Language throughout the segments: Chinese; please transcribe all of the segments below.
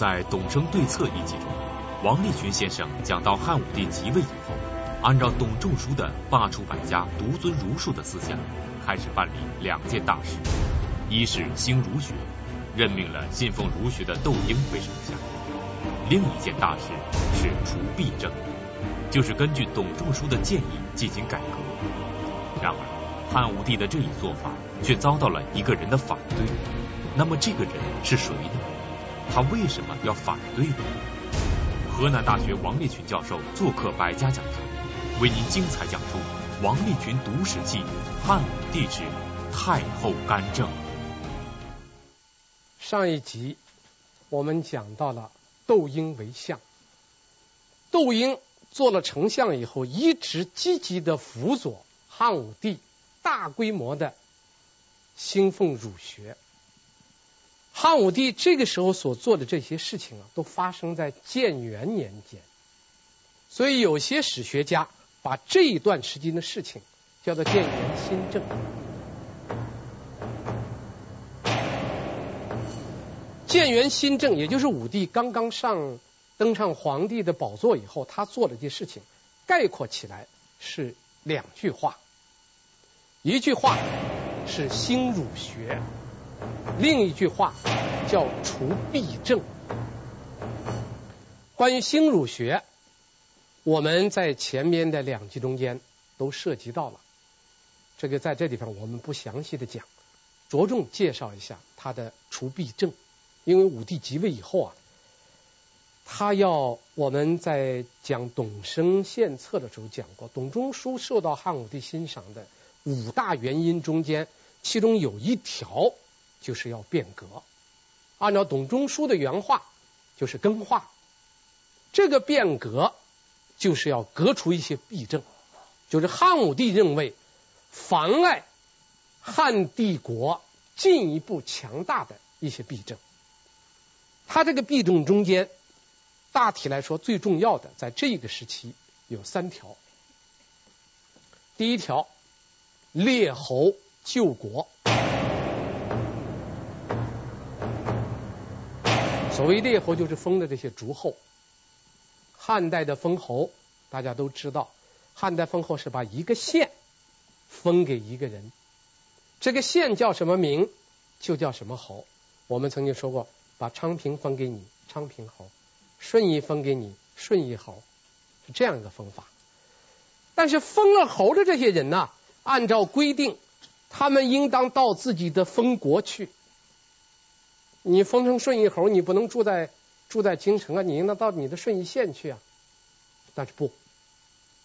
在《董生对策》一集中，王立群先生讲到汉武帝即位以后，按照董仲舒的罢黜百家、独尊儒术的思想，开始办理两件大事：一是兴儒学，任命了信奉儒学的窦婴为丞相；另一件大事是除弊政，就是根据董仲舒的建议进行改革。然而，汉武帝的这一做法却遭到了一个人的反对。那么，这个人是谁呢？他为什么要反对呢？河南大学王立群教授做客百家讲坛，为您精彩讲述王立群读史记汉武帝之太后干政。上一集我们讲到了窦婴为相，窦婴做了丞相以后，一直积极的辅佐。汉武帝大规模的兴奉儒学，汉武帝这个时候所做的这些事情啊，都发生在建元年间，所以有些史学家把这一段时间的事情叫做建元新政。建元新政，也就是武帝刚刚上登上皇帝的宝座以后，他做的这些事情，概括起来是两句话。一句话是兴儒学，另一句话叫除弊政。关于兴儒学，我们在前面的两集中间都涉及到了，这个在这地方我们不详细的讲，着重介绍一下他的除弊政。因为武帝即位以后啊，他要我们在讲董生献策的时候讲过，董仲舒受到汉武帝欣赏的。五大原因中间，其中有一条就是要变革。按照董仲舒的原话，就是更化。这个变革就是要革除一些弊政，就是汉武帝认为妨碍汉帝国进一步强大的一些弊政。他这个弊政中间，大体来说最重要的，在这个时期有三条。第一条。列侯救国，所谓列侯就是封的这些诸侯。汉代的封侯大家都知道，汉代封侯是把一个县封给一个人，这个县叫什么名就叫什么侯。我们曾经说过，把昌平封给你，昌平侯；顺义封给你，顺义侯，是这样一个封法。但是封了侯的这些人呢？按照规定，他们应当到自己的封国去。你封成顺义侯，你不能住在住在京城啊，你应当到你的顺义县去啊。但是不，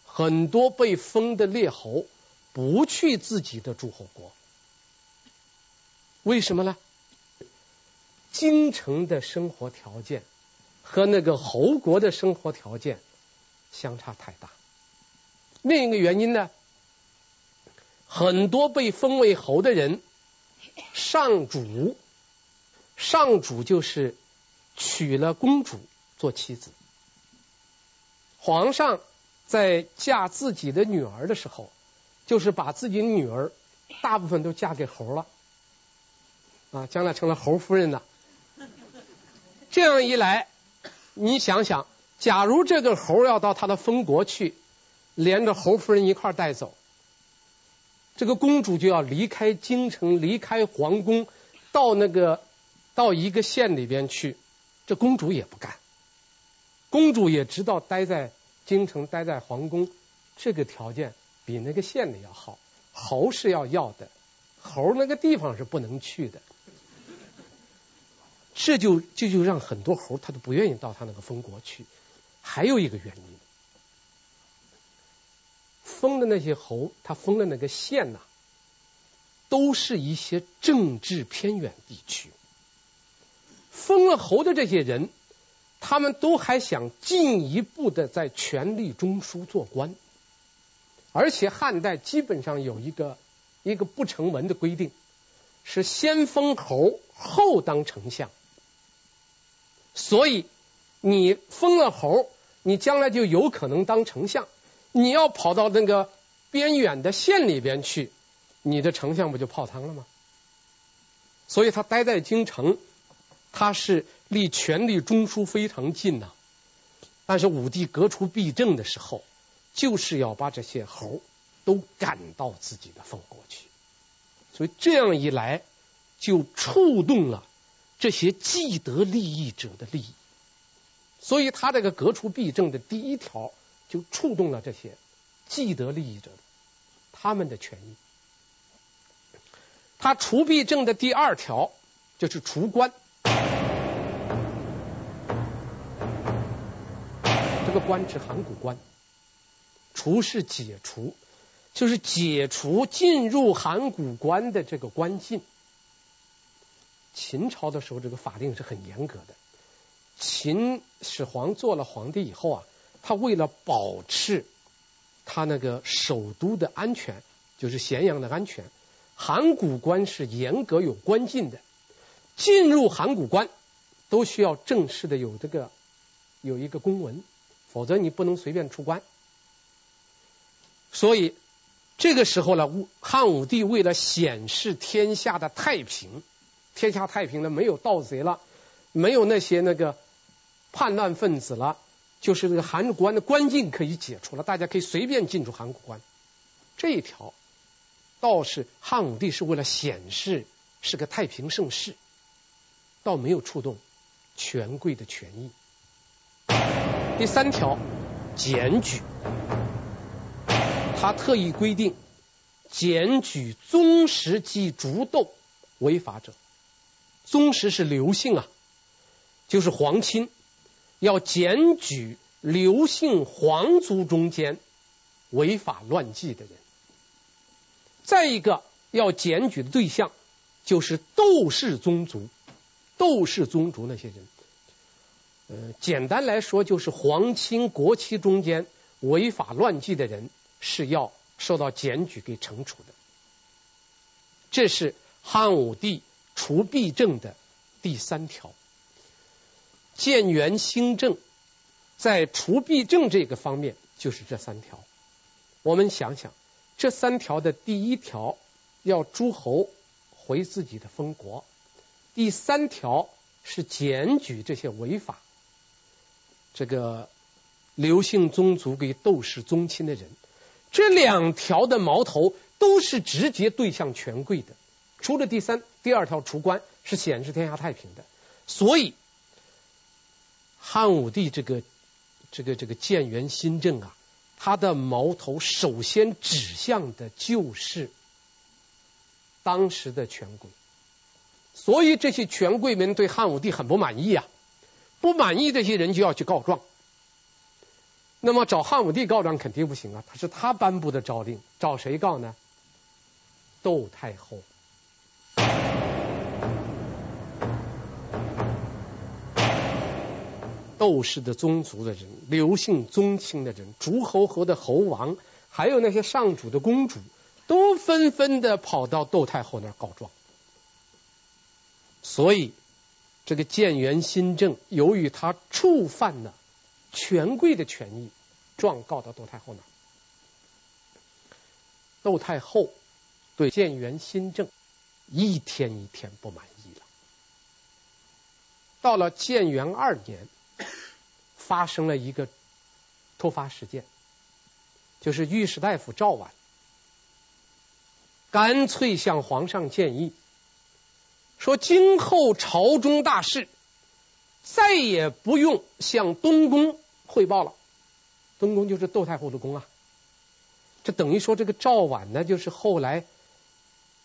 很多被封的列侯不去自己的诸侯国，为什么呢？京城的生活条件和那个侯国的生活条件相差太大。另一个原因呢？很多被封为侯的人上主，上主就是娶了公主做妻子。皇上在嫁自己的女儿的时候，就是把自己女儿大部分都嫁给侯了，啊，将来成了侯夫人了。这样一来，你想想，假如这个侯要到他的封国去，连着侯夫人一块带走。这个公主就要离开京城，离开皇宫，到那个到一个县里边去。这公主也不干，公主也知道待在京城、待在皇宫，这个条件比那个县里要好。侯是要要的，侯那个地方是不能去的。这就这就，让很多侯他都不愿意到他那个封国去。还有一个原因。封的那些侯，他封的那个县呐，都是一些政治偏远地区。封了侯的这些人，他们都还想进一步的在权力中枢做官。而且汉代基本上有一个一个不成文的规定，是先封侯后当丞相。所以你封了侯，你将来就有可能当丞相。你要跑到那个边远的县里边去，你的丞相不就泡汤了吗？所以他待在京城，他是离权力中枢非常近呐。但是武帝革除弊政的时候，就是要把这些侯都赶到自己的封国去，所以这样一来，就触动了这些既得利益者的利益。所以他这个革除弊政的第一条，就触动了这些既得利益者他们的权益。他除弊政的第二条就是除官。个官指函谷关，除是解除，就是解除进入函谷关的这个关禁。秦朝的时候，这个法令是很严格的。秦始皇做了皇帝以后啊，他为了保持他那个首都的安全，就是咸阳的安全，函谷关是严格有关禁的。进入函谷关都需要正式的有这个有一个公文。否则你不能随便出关，所以这个时候呢，汉武帝为了显示天下的太平，天下太平了，没有盗贼了，没有那些那个叛乱分子了，就是这个函谷关的关禁可以解除了，大家可以随便进出函谷关。这一条倒是汉武帝是为了显示是个太平盛世，倒没有触动权贵的权益。第三条，检举，他特意规定，检举宗室及族斗违法者，宗室是刘姓啊，就是皇亲，要检举刘姓皇族中间违法乱纪的人。再一个要检举的对象就是窦氏宗族，窦氏宗族那些人。呃，简单来说，就是皇亲国戚中间违法乱纪的人是要受到检举给惩处的。这是汉武帝除弊政的第三条。建元兴政在除弊政这个方面就是这三条。我们想想，这三条的第一条要诸侯回自己的封国，第三条是检举这些违法。这个刘姓宗族给窦氏宗亲的人，这两条的矛头都是直接对向权贵的。除了第三、第二条除官是显示天下太平的，所以汉武帝这个这个这个建元新政啊，他的矛头首先指向的就是当时的权贵，所以这些权贵们对汉武帝很不满意啊。不满意这些人就要去告状，那么找汉武帝告状肯定不行啊，他是他颁布的诏令，找谁告呢？窦太后，窦氏的宗族的人，刘姓宗亲的人，诸侯侯的侯王，还有那些上主的公主，都纷纷的跑到窦太后那儿告状，所以。这个建元新政，由于他触犯了权贵的权益，状告到窦太后那儿。窦太后对建元新政一天一天不满意了。到了建元二年，发生了一个突发事件，就是御史大夫赵绾干脆向皇上建议。说今后朝中大事再也不用向东宫汇报了，东宫就是窦太后的宫啊。这等于说这个赵绾呢，就是后来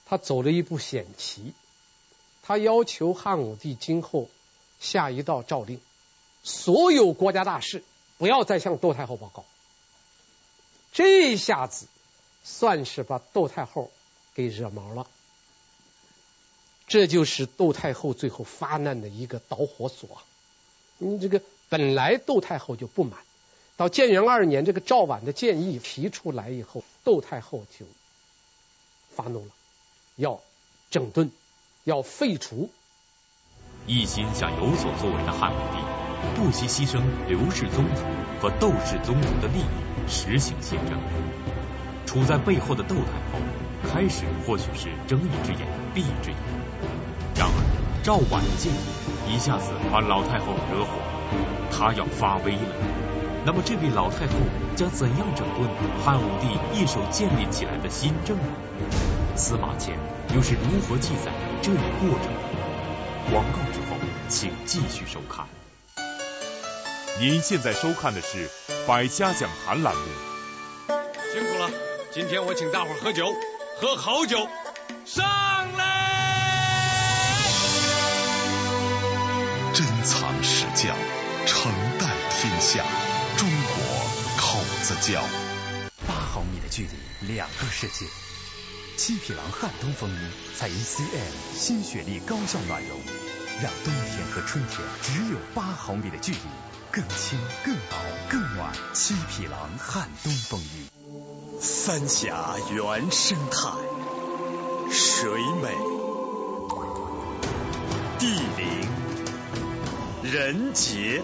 他走了一步险棋，他要求汉武帝今后下一道诏令，所有国家大事不要再向窦太后报告。这下子算是把窦太后给惹毛了。这就是窦太后最后发难的一个导火索。你这个本来窦太后就不满，到建元二年，这个赵绾的建议提出来以后，窦太后就发怒了，要整顿，要废除。一心想有所作为的汉武帝，不惜牺牲刘氏宗族和窦氏宗族的利益，实行新政。处在背后的窦太后，开始或许是睁一只眼闭一只眼。赵绾的建议一下子把老太后惹火，她要发威了。那么这位老太后将怎样整顿汉武帝一手建立起来的新政呢？司马迁又是如何记载这一过程？广告之后，请继续收看。您现在收看的是《百家讲坛》栏目。辛苦了，今天我请大伙喝酒，喝好酒，上珍藏史教，承代天下。中国口子窖。八毫米的距离，两个世界。七匹狼汉东风衣采用 CM 新雪莉高效暖绒，让冬天和春天只有八毫米的距离，更轻、更薄、更暖。七匹狼汉东风衣。三峡原生态，水美、地灵、人杰。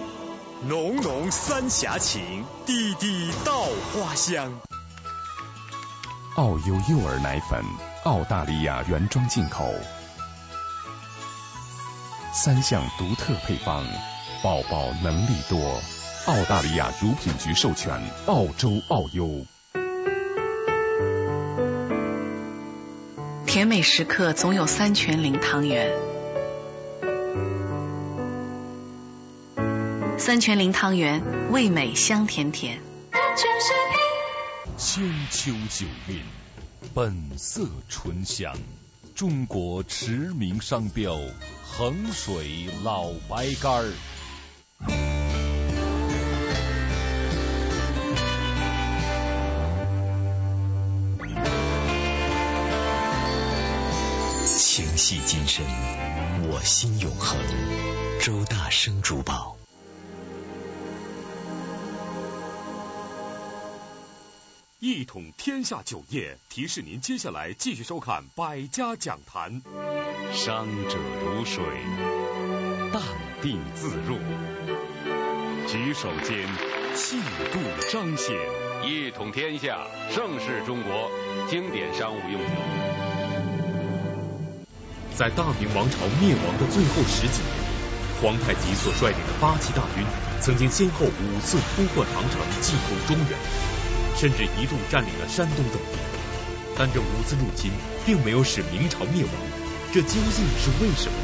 浓浓三峡情，滴滴稻花香。澳优幼儿奶粉，澳大利亚原装进口，三项独特配方，宝宝能力多。澳大利亚乳品局授权，澳洲澳优。甜美时刻总有三全零汤圆。三全零汤圆，味美香甜甜。千秋酒韵，本色醇香，中国驰名商标，衡水老白干儿。情系今生，我心永恒。周大生珠宝。一统天下酒业提示您，接下来继续收看《百家讲坛》。商者如水，淡定自若，举手间气度彰显。一统天下，盛世中国，经典商务用酒。在大明王朝灭亡的最后十几年里，皇太极所率领的八旗大军曾经先后五次突破长城，进攻中原。甚至一度占领了山东等地，但这五次入侵并没有使明朝灭亡，这究竟是为什么？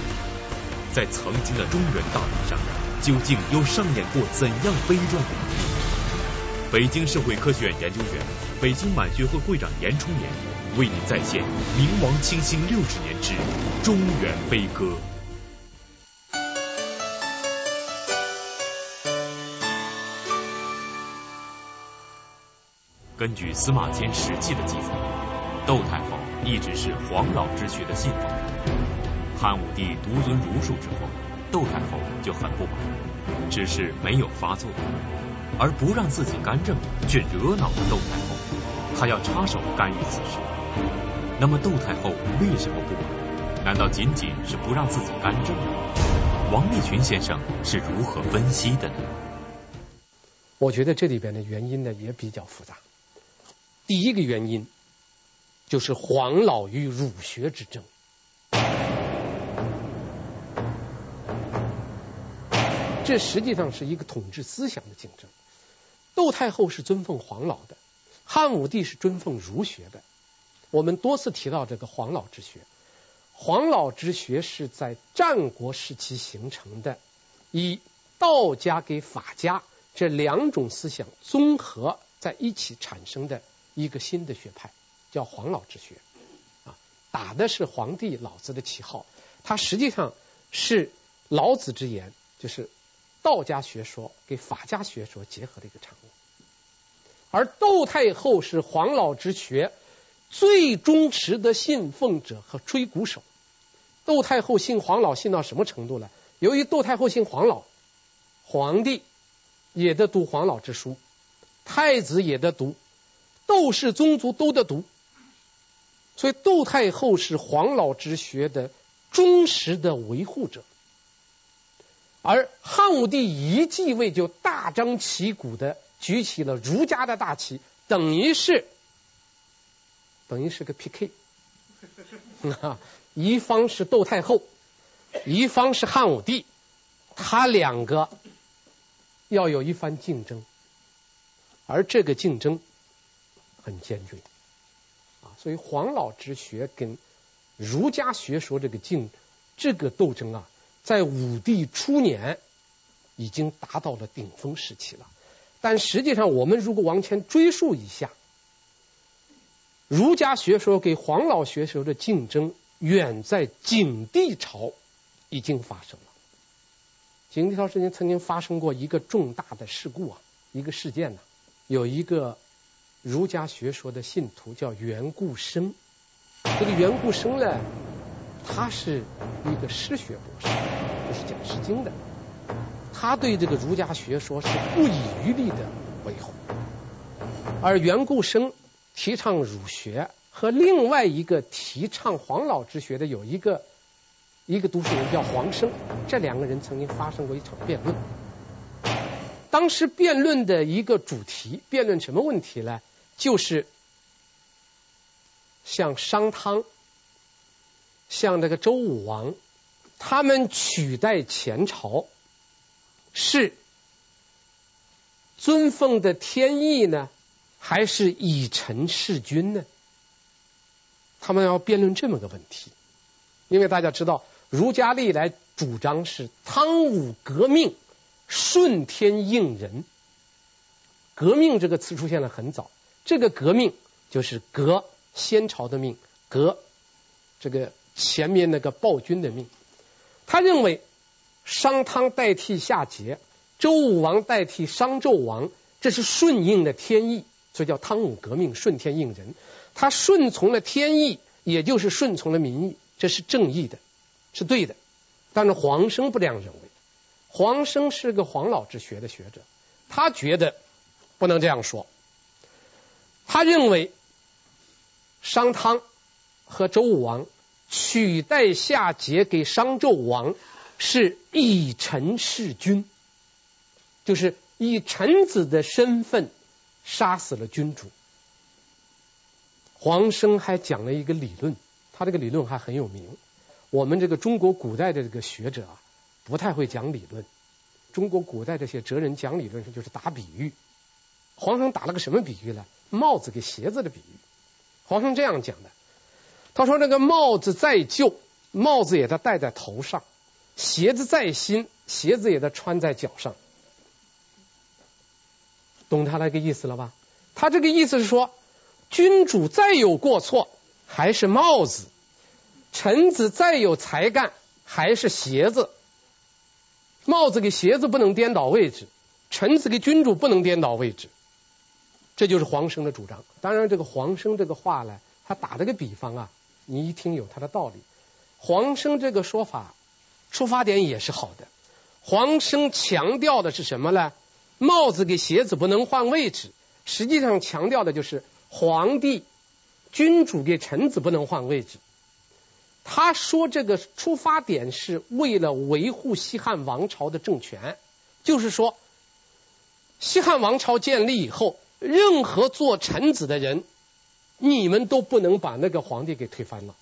在曾经的中原大地上，究竟又上演过怎样悲壮的一幕？北京社会科学院研究员、北京满学会会长严崇年为您再现明亡清兴六十年之中原悲歌。根据司马迁《史记》的记载，窦太后一直是黄老之学的信奉者。汉武帝独尊儒术之后，窦太后就很不满，只是没有发作，而不让自己干政，却惹恼了窦太后，她要插手干预此事。那么窦太后为什么不满？难道仅仅是不让自己干政？王立群先生是如何分析的呢？我觉得这里边的原因呢也比较复杂。第一个原因就是黄老与儒学之争，这实际上是一个统治思想的竞争。窦太后是尊奉黄老的，汉武帝是尊奉儒学的。我们多次提到这个黄老之学，黄老之学是在战国时期形成的，以道家跟法家这两种思想综合在一起产生的。一个新的学派叫黄老之学，啊，打的是皇帝老子的旗号，它实际上是老子之言，就是道家学说跟法家学说结合的一个产物。而窦太后是黄老之学最忠实的信奉者和吹鼓手。窦太后信黄老信到什么程度呢？由于窦太后信黄老，皇帝也得读黄老之书，太子也得读。窦氏宗族都得读，所以窦太后是黄老之学的忠实的维护者，而汉武帝一继位就大张旗鼓的举起了儒家的大旗，等于是等于是个 PK，一方是窦太后，一方是汉武帝，他两个要有一番竞争，而这个竞争很坚决啊，所以黄老之学跟儒家学说这个竞这个斗争啊，在武帝初年已经达到了顶峰时期了。但实际上，我们如果往前追溯一下，儒家学说给黄老学说的竞争，远在景帝朝已经发生了。景帝朝时间曾经发生过一个重大的事故啊，一个事件呢，有一个儒家学说的信徒叫袁固生，这个袁固生呢，他是一个诗学博士，就是讲《诗经》的。他对这个儒家学说是不遗余力的维护，而袁固生提倡儒学，和另外一个提倡黄老之学的有一个一个读书人叫黄生，这两个人曾经发生过一场辩论。当时辩论的一个主题，辩论什么问题呢？就是像商汤、像这个周武王，他们取代前朝。是尊奉的天意呢，还是以臣弑君呢？他们要辩论这么个问题。因为大家知道，儒家历来主张是汤武革命，顺天应人。革命这个词出现的很早，这个革命就是革先朝的命，革这个前面那个暴君的命。他认为。商汤代替夏桀，周武王代替商纣王，这是顺应的天意，所以叫汤武革命，顺天应人。他顺从了天意，也就是顺从了民意，这是正义的，是对的。但是黄生不这样认为，黄生是个黄老之学的学者，他觉得不能这样说。他认为商汤和周武王取代夏桀给商纣王。是以臣弑君，就是以臣子的身份杀死了君主。黄生还讲了一个理论，他这个理论还很有名。我们这个中国古代的这个学者啊，不太会讲理论。中国古代这些哲人讲理论就是打比喻。黄生打了个什么比喻呢？帽子给鞋子的比喻。皇上这样讲的，他说：“这个帽子再旧，帽子也得戴在头上。”鞋子再新，鞋子也得穿在脚上，懂他那个意思了吧？他这个意思是说，君主再有过错，还是帽子；臣子再有才干，还是鞋子。帽子跟鞋子不能颠倒位置，臣子跟君主不能颠倒位置。这就是黄生的主张。当然，这个黄生这个话呢，他打这个比方啊，你一听有他的道理。黄生这个说法。出发点也是好的。黄生强调的是什么呢？帽子给鞋子不能换位置，实际上强调的就是皇帝、君主给臣子不能换位置。他说这个出发点是为了维护西汉王朝的政权，就是说，西汉王朝建立以后，任何做臣子的人，你们都不能把那个皇帝给推翻了。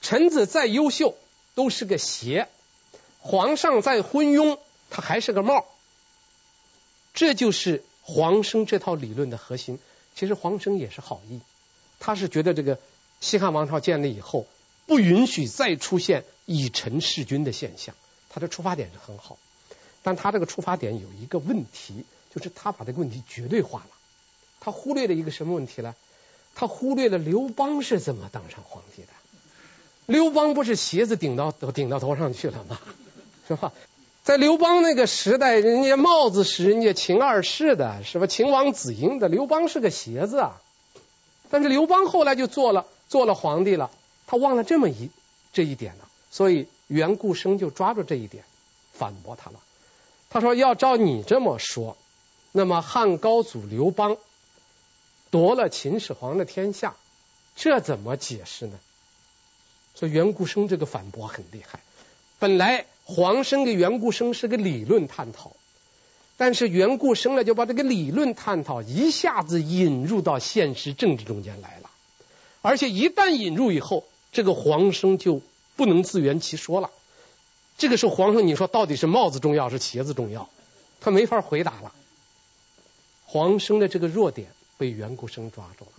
臣子再优秀，都是个鞋。皇上再昏庸，他还是个帽。这就是黄生这套理论的核心。其实黄生也是好意，他是觉得这个西汉王朝建立以后，不允许再出现以臣弑君的现象。他的出发点是很好，但他这个出发点有一个问题，就是他把这个问题绝对化了。他忽略了一个什么问题呢？他忽略了刘邦是怎么当上皇帝的。刘邦不是鞋子顶到顶到头上去了吗？是吧？在刘邦那个时代，人家帽子是人家秦二世的，是吧？秦王子婴的，刘邦是个鞋子啊。但是刘邦后来就做了做了皇帝了，他忘了这么一这一点了，所以袁固生就抓住这一点反驳他了。他说：“要照你这么说，那么汉高祖刘邦夺了秦始皇的天下，这怎么解释呢？”所以袁固生这个反驳很厉害。本来。黄生跟袁固生是个理论探讨，但是袁固生呢就把这个理论探讨一下子引入到现实政治中间来了，而且一旦引入以后，这个黄生就不能自圆其说了，这个时候皇上，你说到底是帽子重要是鞋子重要？他没法回答了。黄生的这个弱点被袁国生抓住了。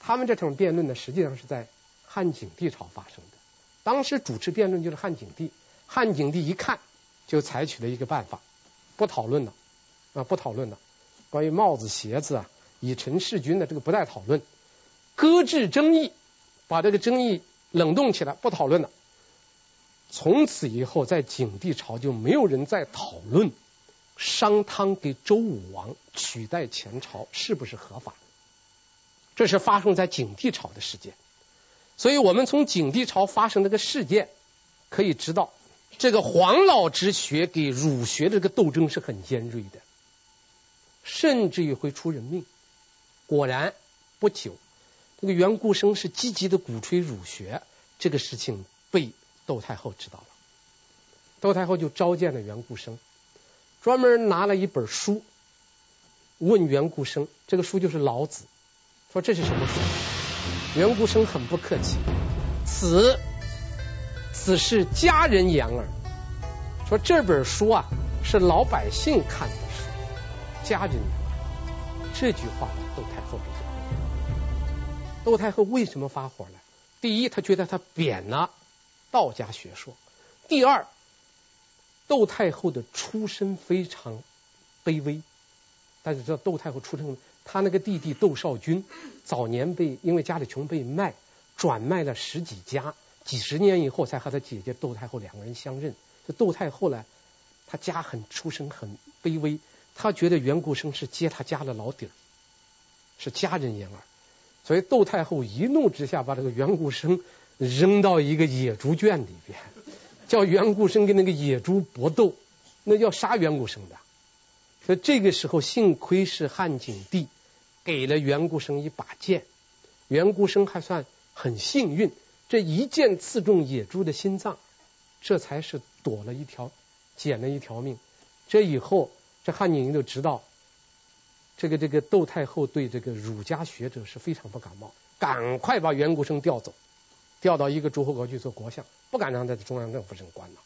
他们这场辩论呢，实际上是在汉景帝朝发生的。当时主持辩论就是汉景帝。汉景帝一看，就采取了一个办法，不讨论了啊，不讨论了。关于帽子、鞋子啊，以臣弑君的这个不再讨论，搁置争议，把这个争议冷冻起来，不讨论了。从此以后，在景帝朝就没有人再讨论商汤给周武王取代前朝是不是合法。这是发生在景帝朝的事件，所以我们从景帝朝发生这个事件可以知道，这个黄老之学给儒学的这个斗争是很尖锐的，甚至于会出人命。果然不久，这个袁顾生是积极的鼓吹儒学，这个事情被。窦太后知道了，窦太后就召见了袁顾生，专门拿了一本书问袁固生，这个书就是《老子》，说这是什么书？袁固生很不客气，此此是家人言耳，说这本书啊是老百姓看的书，家人言耳。这句话窦太后不讲。窦太后为什么发火呢？第一，她觉得他贬了。道家学说。第二，窦太后的出身非常卑微。大家知道窦太后出身，她那个弟弟窦少君早年被因为家里穷被卖，转卖了十几家，几十年以后才和他姐姐窦太后两个人相认。这窦太后呢，她家很出身很卑微，她觉得袁顾生是揭她家的老底儿，是家人言耳，所以窦太后一怒之下把这个袁顾生。扔到一个野猪圈里边，叫袁顾生跟那个野猪搏斗，那要杀袁顾生的。所以这个时候，幸亏是汉景帝给了袁顾生一把剑，袁顾生还算很幸运，这一剑刺中野猪的心脏，这才是躲了一条，捡了一条命。这以后，这汉景帝就知道，这个这个窦太后对这个儒家学者是非常不感冒，赶快把袁顾生调走。调到一个诸侯国去做国相，不敢让他在中央政府升官了。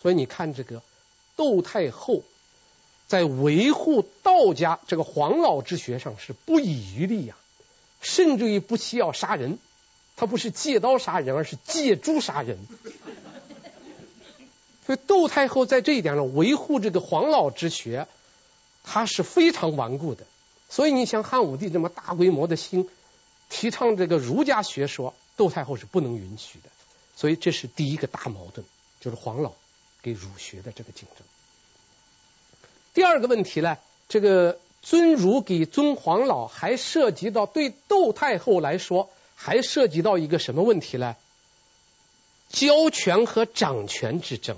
所以你看，这个窦太后在维护道家这个黄老之学上是不遗余力呀、啊，甚至于不惜要杀人。他不是借刀杀人，而是借猪杀人。所以窦太后在这一点上维护这个黄老之学，他是非常顽固的。所以你像汉武帝这么大规模的兴提倡这个儒家学说。窦太后是不能允许的，所以这是第一个大矛盾，就是黄老给儒学的这个竞争。第二个问题呢，这个尊儒给尊黄老，还涉及到对窦太后来说，还涉及到一个什么问题呢？交权和掌权之争。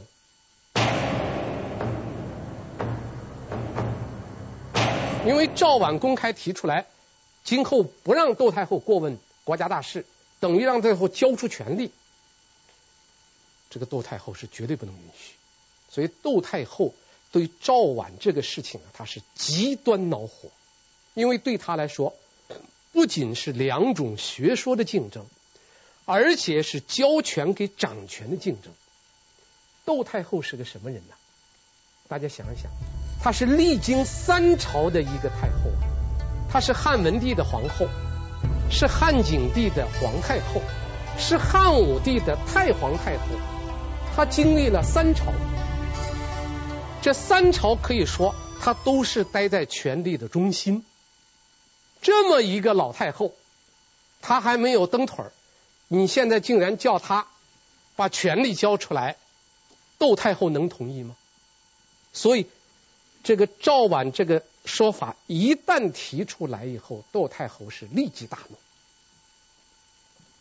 因为赵绾公开提出来，今后不让窦太后过问国家大事。等于让太后交出权力，这个窦太后是绝对不能允许。所以窦太后对赵绾这个事情啊，她是极端恼火，因为对她来说，不仅是两种学说的竞争，而且是交权给掌权的竞争。窦太后是个什么人呢？大家想一想，她是历经三朝的一个太后，她是汉文帝的皇后。是汉景帝的皇太后，是汉武帝的太皇太后，她经历了三朝，这三朝可以说她都是待在权力的中心。这么一个老太后，她还没有蹬腿儿，你现在竟然叫她把权力交出来，窦太后能同意吗？所以，这个赵绾这个。说法一旦提出来以后，窦太后是立即大怒。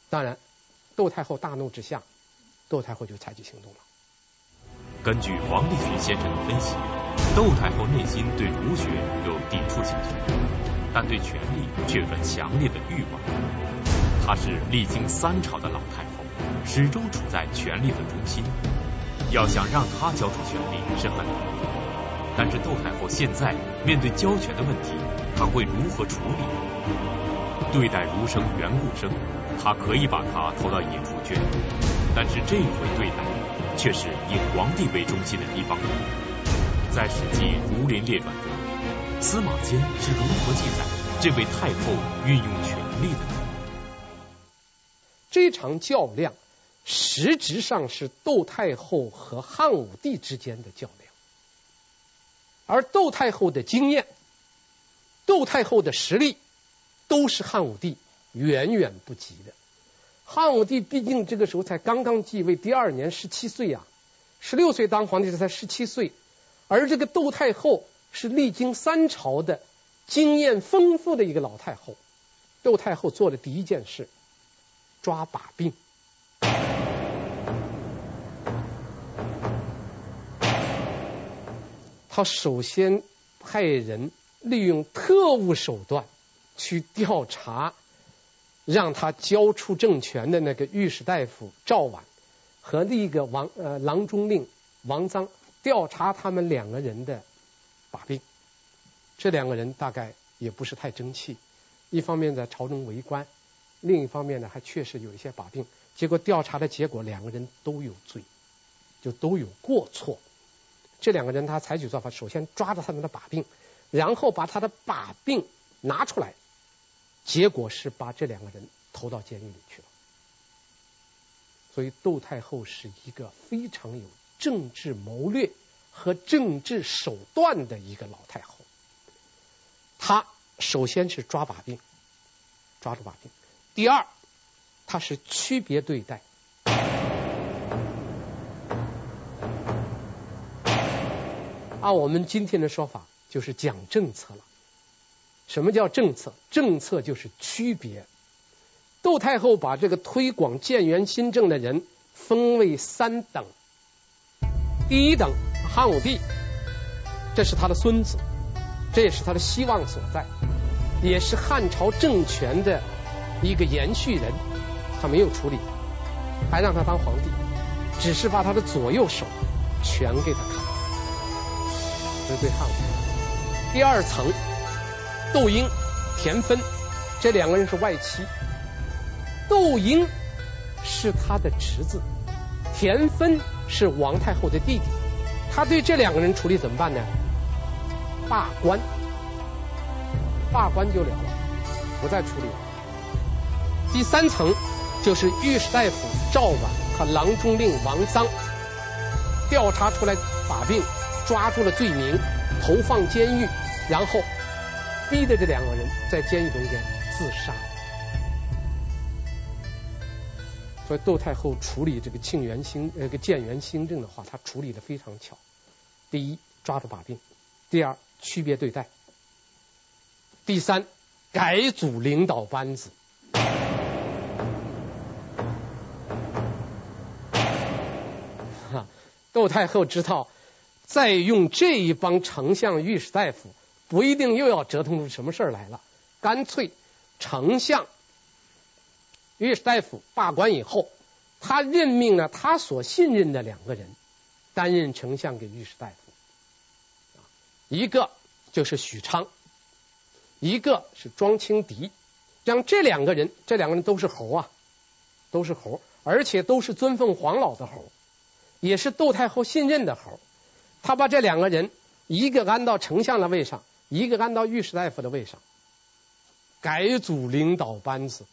当然，窦太后大怒之下，窦太后就采取行动了。根据王立群先生的分析，窦太后内心对儒学有抵触情绪，但对权力却有着强烈的欲望。她是历经三朝的老太后，始终处在权力的中心，要想让她交出权力是很难的。但是窦太后现在面对交权的问题，她会如何处理？对待儒生袁固生，她可以把他投到野猪圈，但是这回对待却是以皇帝为中心的地方。在《史记·儒林列传》中，司马迁是如何记载这位太后运用权力的？这场较量实质上是窦太后和汉武帝之间的较量，而窦太后的经验、窦太后的实力，都是汉武帝远远不及的。汉武帝毕竟这个时候才刚刚继位第二年，十七岁呀，十六岁当皇帝，这才十七岁。而这个窦太后是历经三朝的经验丰富的一个老太后。窦太后做的第一件事，抓把柄。他首先派人利用特务手段去调查，让他交出政权的那个御史大夫赵绾和另一个王呃郎中令王臧。调查他们两个人的把柄，这两个人大概也不是太争气，一方面在朝中为官，另一方面呢还确实有一些把柄。结果调查的结果，两个人都有罪，就都有过错。这两个人他采取做法，首先抓着他们的把柄，然后把他的把柄拿出来，结果是把这两个人投到监狱里去了。所以窦太后是一个非常有。政治谋略和政治手段的一个老太后，她首先是抓把柄，抓住把柄；第二，她是区别对待。按我们今天的说法，就是讲政策了。什么叫政策？政策就是区别。窦太后把这个推广建元新政的人分为三等。第一等，汉武帝，这是他的孙子，这也是他的希望所在，也是汉朝政权的一个延续人，他没有处理，还让他当皇帝，只是把他的左右手全给他砍是对汉武帝。第二层，窦婴、田芬这两个人是外戚，窦婴是他的侄子。田芬是王太后的弟弟，他对这两个人处理怎么办呢？罢官，罢官就了了，不再处理了。第三层就是御史大夫赵绾和郎中令王臧调查出来把柄，抓住了罪名，投放监狱，然后逼着这两个人在监狱中间自杀。所以窦太后处理这个庆元新呃个建元新政的话，她处理的非常巧。第一，抓住把柄；第二，区别对待；第三，改组领导班子。哈，窦太后知道，再用这一帮丞相、御史大夫，不一定又要折腾出什么事儿来了。干脆，丞相。御史大夫罢官以后，他任命了他所信任的两个人担任丞相给御史大夫，一个就是许昌，一个是庄清敌。像这两个人，这两个人都是猴啊，都是猴，而且都是尊奉黄老的猴，也是窦太后信任的猴。他把这两个人，一个安到丞相的位上，一个安到御史大夫的位上，改组领导班子。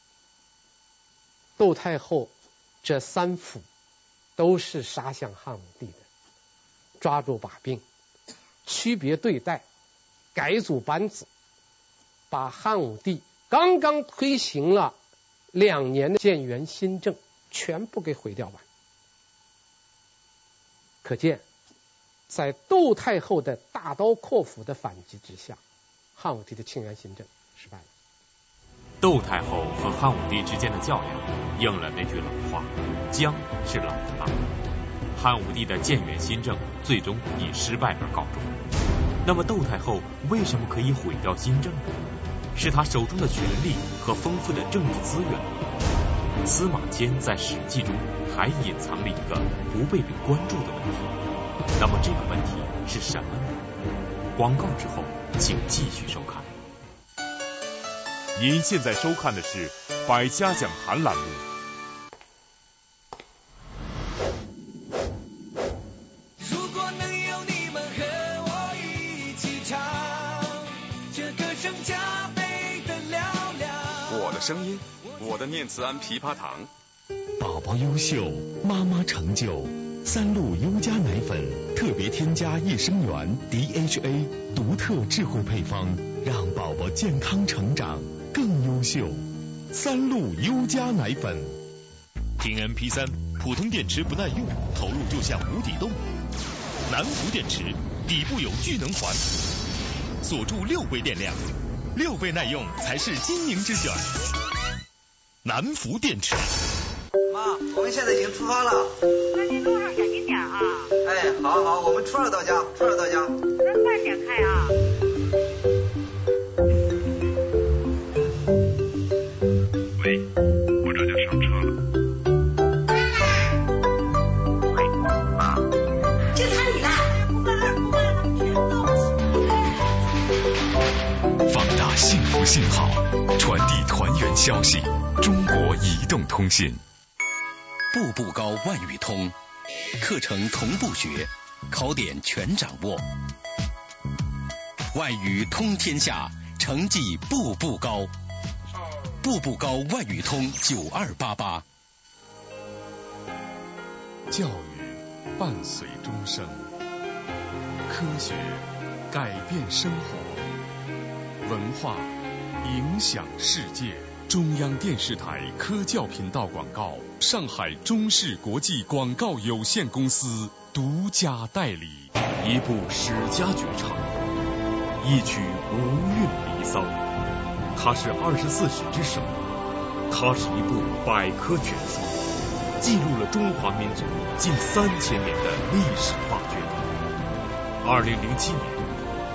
窦太后这三辅都是杀向汉武帝的，抓住把柄，区别对待，改组班子，把汉武帝刚刚推行了两年的建元新政全部给毁掉完。可见，在窦太后的大刀阔斧的反击之下，汉武帝的庆元新政失败了。窦太后和汉武帝之间的较量，应了那句老话：“姜是老的辣。”汉武帝的建元新政最终以失败而告终。那么窦太后为什么可以毁掉新政呢？是他手中的权力和丰富的政治资源？司马迁在《史记》中还隐藏了一个不被人关注的问题。那么这个问题是什么呢？广告之后，请继续收看。您现在收看的是百家讲坛栏目。我的声音，我的念慈庵枇杷糖。宝宝优秀，妈妈成就。三鹿优佳奶粉特别添加益生元 DHA，独特智慧配方，让宝宝健康成长更优秀。三鹿优佳奶粉。听 MP3，普通电池不耐用，投入就像无底洞。南孚电池底部有聚能环，锁住六倍电量，六倍耐用才是经营之选。南孚电池。妈，我们现在已经出发了。哎，好好，我们初二到家，初二到家。那慢点开啊。喂，我这就上车了。喂，妈，就他你了，不管了，不管了，全都。放大幸福信号，传递团圆消息。中国移动通信。步步高万语通，课程同步学，考点全掌握，外语通天下，成绩步步高。步步高外语通九二八八。教育伴随终生，科学改变生活，文化影响世界。中央电视台科教频道广告，上海中视国际广告有限公司独家代理。一部史家绝唱，一曲无韵离骚。它是二十四史之首，它是一部百科全书，记录了中华民族近三千年的历史发掘。二零零七年，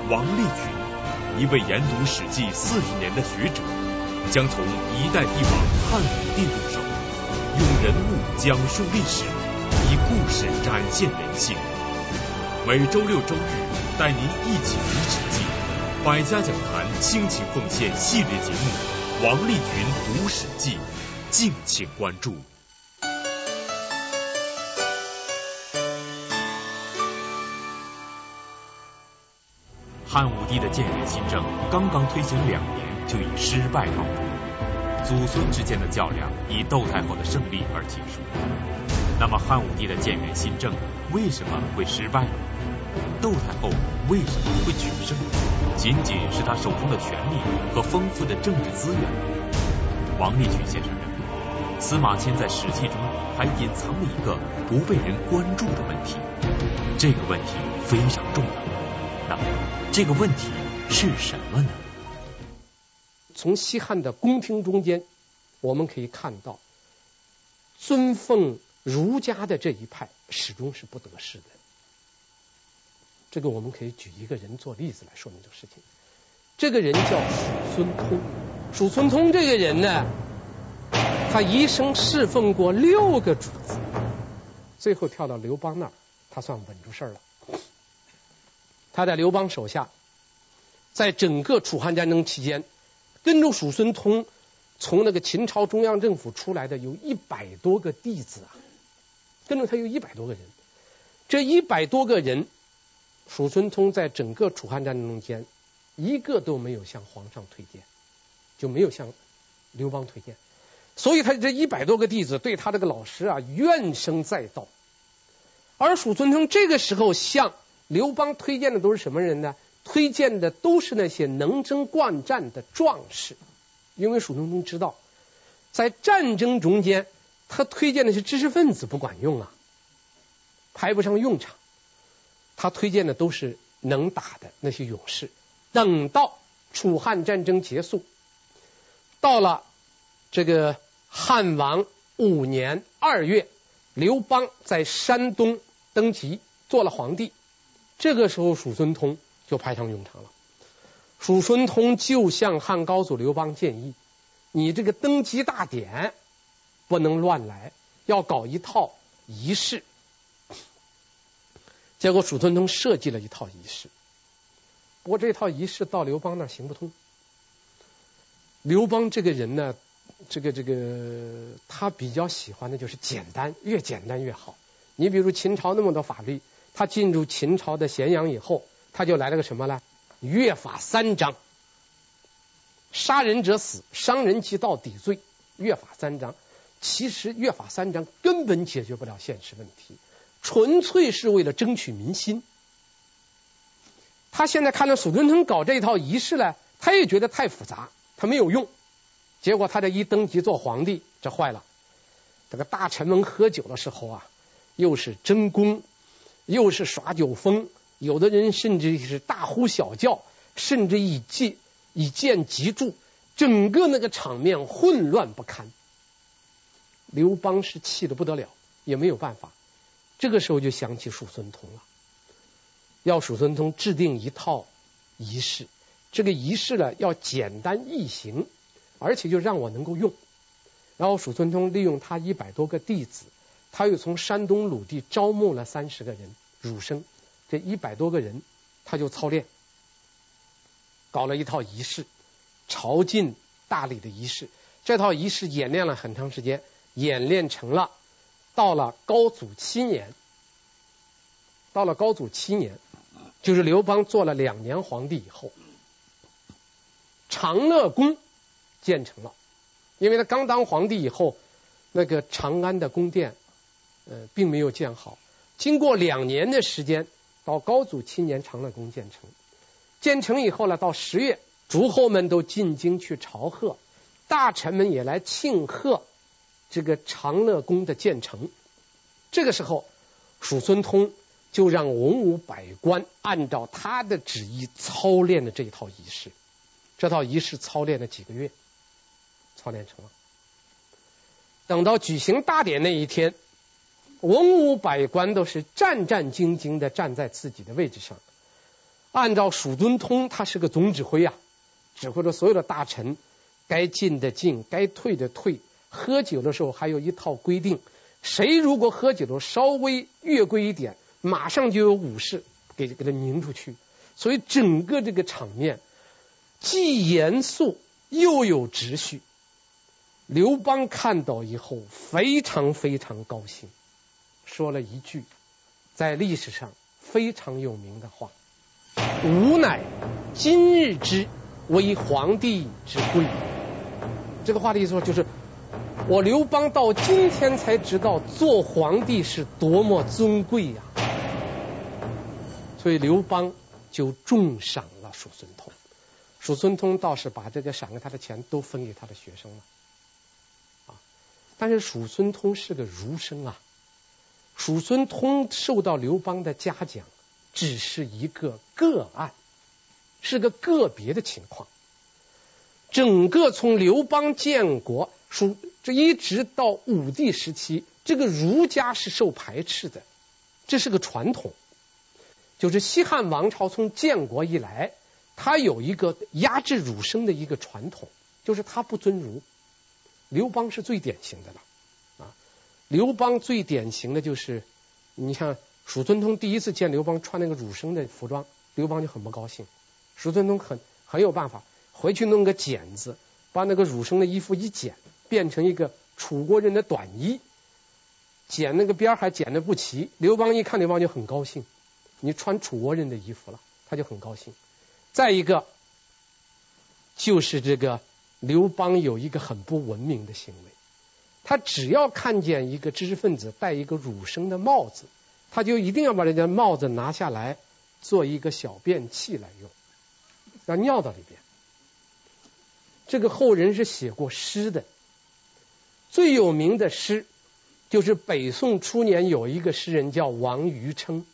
王立群，一位研读《史记》四十年的学者。将从一代帝王汉武帝入手，用人物讲述历史，以故事展现人性。每周六周日带您一起读《史记》，百家讲坛倾情奉献系列节目《王立群读史记》，敬请关注。汉武帝的建元新政刚刚推行两年。就以失败告终，祖孙之间的较量以窦太后的胜利而结束。那么汉武帝的建元新政为什么会失败呢？窦太后为什么会取胜？仅仅是他手中的权力和丰富的政治资源？王立群先生认为，司马迁在《史记》中还隐藏了一个不被人关注的问题，这个问题非常重要。那么这个问题是什么呢？从西汉的宫廷中间，我们可以看到，尊奉儒家的这一派始终是不得势的。这个我们可以举一个人做例子来说明这个事情。这个人叫叔孙通。叔孙通这个人呢，他一生侍奉过六个主子，最后跳到刘邦那儿，他算稳住事儿了。他在刘邦手下，在整个楚汉战争期间。跟着叔孙通从那个秦朝中央政府出来的有一百多个弟子啊，跟着他有一百多个人。这一百多个人，叔孙通在整个楚汉战争中间一个都没有向皇上推荐，就没有向刘邦推荐。所以他这一百多个弟子对他这个老师啊怨声载道。而叔孙通这个时候向刘邦推荐的都是什么人呢？推荐的都是那些能征惯战的壮士，因为叔孙通知道，在战争中间，他推荐的是知识分子不管用啊，派不上用场。他推荐的都是能打的那些勇士。等到楚汉战争结束，到了这个汉王五年二月，刘邦在山东登基做了皇帝，这个时候叔孙通。就派上用场了。叔孙通就向汉高祖刘邦建议：“你这个登基大典不能乱来，要搞一套仪式。”结果叔孙通设计了一套仪式，不过这套仪式到刘邦那行不通。刘邦这个人呢，这个这个他比较喜欢的就是简单，越简单越好。你比如秦朝那么多法律，他进入秦朝的咸阳以后。他就来了个什么呢？约法三章。杀人者死，伤人及盗抵罪，约法三章。其实约法三章根本解决不了现实问题，纯粹是为了争取民心。他现在看到叔孙通搞这一套仪式呢，他也觉得太复杂，他没有用。结果他这一登基做皇帝，这坏了。这个大臣们喝酒的时候啊，又是争功，又是耍酒疯，有的人甚至是大呼小叫，甚至以剑以剑击柱，整个那个场面混乱不堪。刘邦是气得不得了，也没有办法。这个时候就想起叔孙通了。要叔孙通制定一套仪式，这个仪式呢要简单易行，而且就让我能够用。然后叔孙通利用他一百多个弟子，他又从山东鲁地招募了三十个人儒生，这一百多个人他就操练，搞了一套仪式，朝觐大礼的仪式。这套仪式演练了很长时间，演练成了。到了高祖七年，到了高祖七年。就是刘邦做了两年皇帝以后，长乐宫建成了，因为他刚当皇帝以后，那个长安的宫殿呃并没有建好。经过两年的时间，到高祖七年，长乐宫建成。建成以后呢，到十月，诸侯们都进京去朝贺，大臣们也来庆贺这个长乐宫的建成。这个时候，叔孙通。就让文武百官按照他的旨意操练的这一套仪式，这套仪式操练了几个月，操练成了。等到举行大典那一天，文武百官都是战战兢兢的站在自己的位置上，按照叔孙通，他是个总指挥啊，指挥着所有的大臣，该进的进，该退的退。喝酒的时候还有一套规定，谁如果喝酒的稍微越规一点。马上就有武士给给他拧出去，所以整个这个场面既严肃又有秩序。刘邦看到以后非常非常高兴，说了一句在历史上非常有名的话：“吾乃今日之为皇帝之贵。”这个话的意思说就是。我刘邦到今天才知道做皇帝是多么尊贵呀，所以刘邦就重赏了叔孙通。叔孙通倒是把这个赏给他的钱都分给他的学生了。但是叔孙通是个儒生啊，叔孙通受到刘邦的嘉奖只是一个个案，是个个别的情况。整个从刘邦建国。叔这一直到武帝时期，这个儒家是受排斥的，这是个传统。就是西汉王朝从建国以来，他有一个压制儒生的一个传统，就是他不尊儒。刘邦是最典型的了！刘邦最典型的就是，你像叔孙通第一次见刘邦穿那个儒生的服装，刘邦就很不高兴。叔孙通很很有办法，回去弄个剪子，把那个儒生的衣服一剪。变成一个楚国人的短衣，剪那个边还剪的不齐。刘邦一看，刘邦就很高兴，你穿楚国人的衣服了，他就很高兴。再一个，就是这个刘邦有一个很不文明的行为，他只要看见一个知识分子戴一个儒生的帽子，他就一定要把人家帽子拿下来做一个小便器来用，要尿到里边。这个后人是写过诗的。最有名的诗就是北宋初年有一个诗人叫王余称。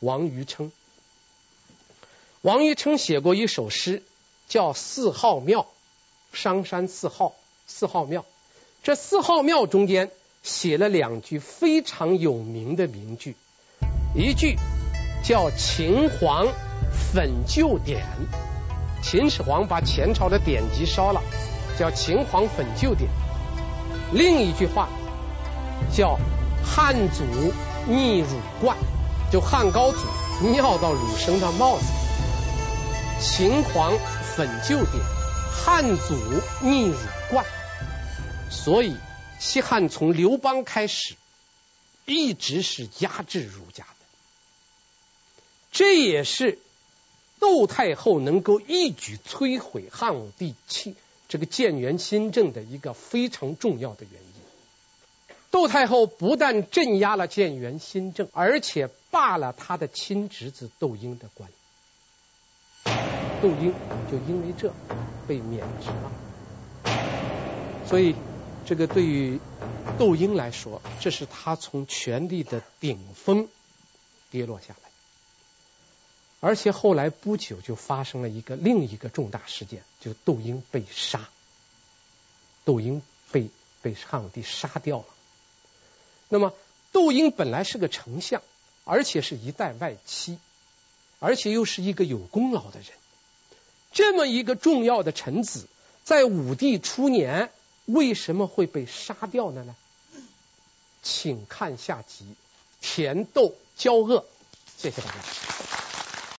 王余称，王余称写过一首诗叫《四号庙》，商山四号，四号庙。这四号庙中间写了两句非常有名的名句，一句叫“秦皇粉旧典”，秦始皇把前朝的典籍烧了，叫“秦皇粉旧典”。另一句话叫“汉祖逆儒冠”，就汉高祖尿到儒生的帽子。秦皇粉旧典，汉祖逆儒冠。所以西汉从刘邦开始，一直是压制儒家的。这也是窦太后能够一举摧毁汉武帝亲这个建元新政的一个非常重要的原因。窦太后不但镇压了建元新政，而且罢了他的亲侄子窦婴的官，窦婴就因为这被免职了。所以，这个对于窦婴来说，这是他从权力的顶峰跌落下来。而且后来不久就发生了一个另一个重大事件，就窦婴被杀，窦婴被被汉武帝杀掉了。那么，窦婴本来是个丞相，而且是一代外戚，而且又是一个有功劳的人。这么一个重要的臣子，在武帝初年为什么会被杀掉的呢？请看下集《田豆交恶》。谢谢大家。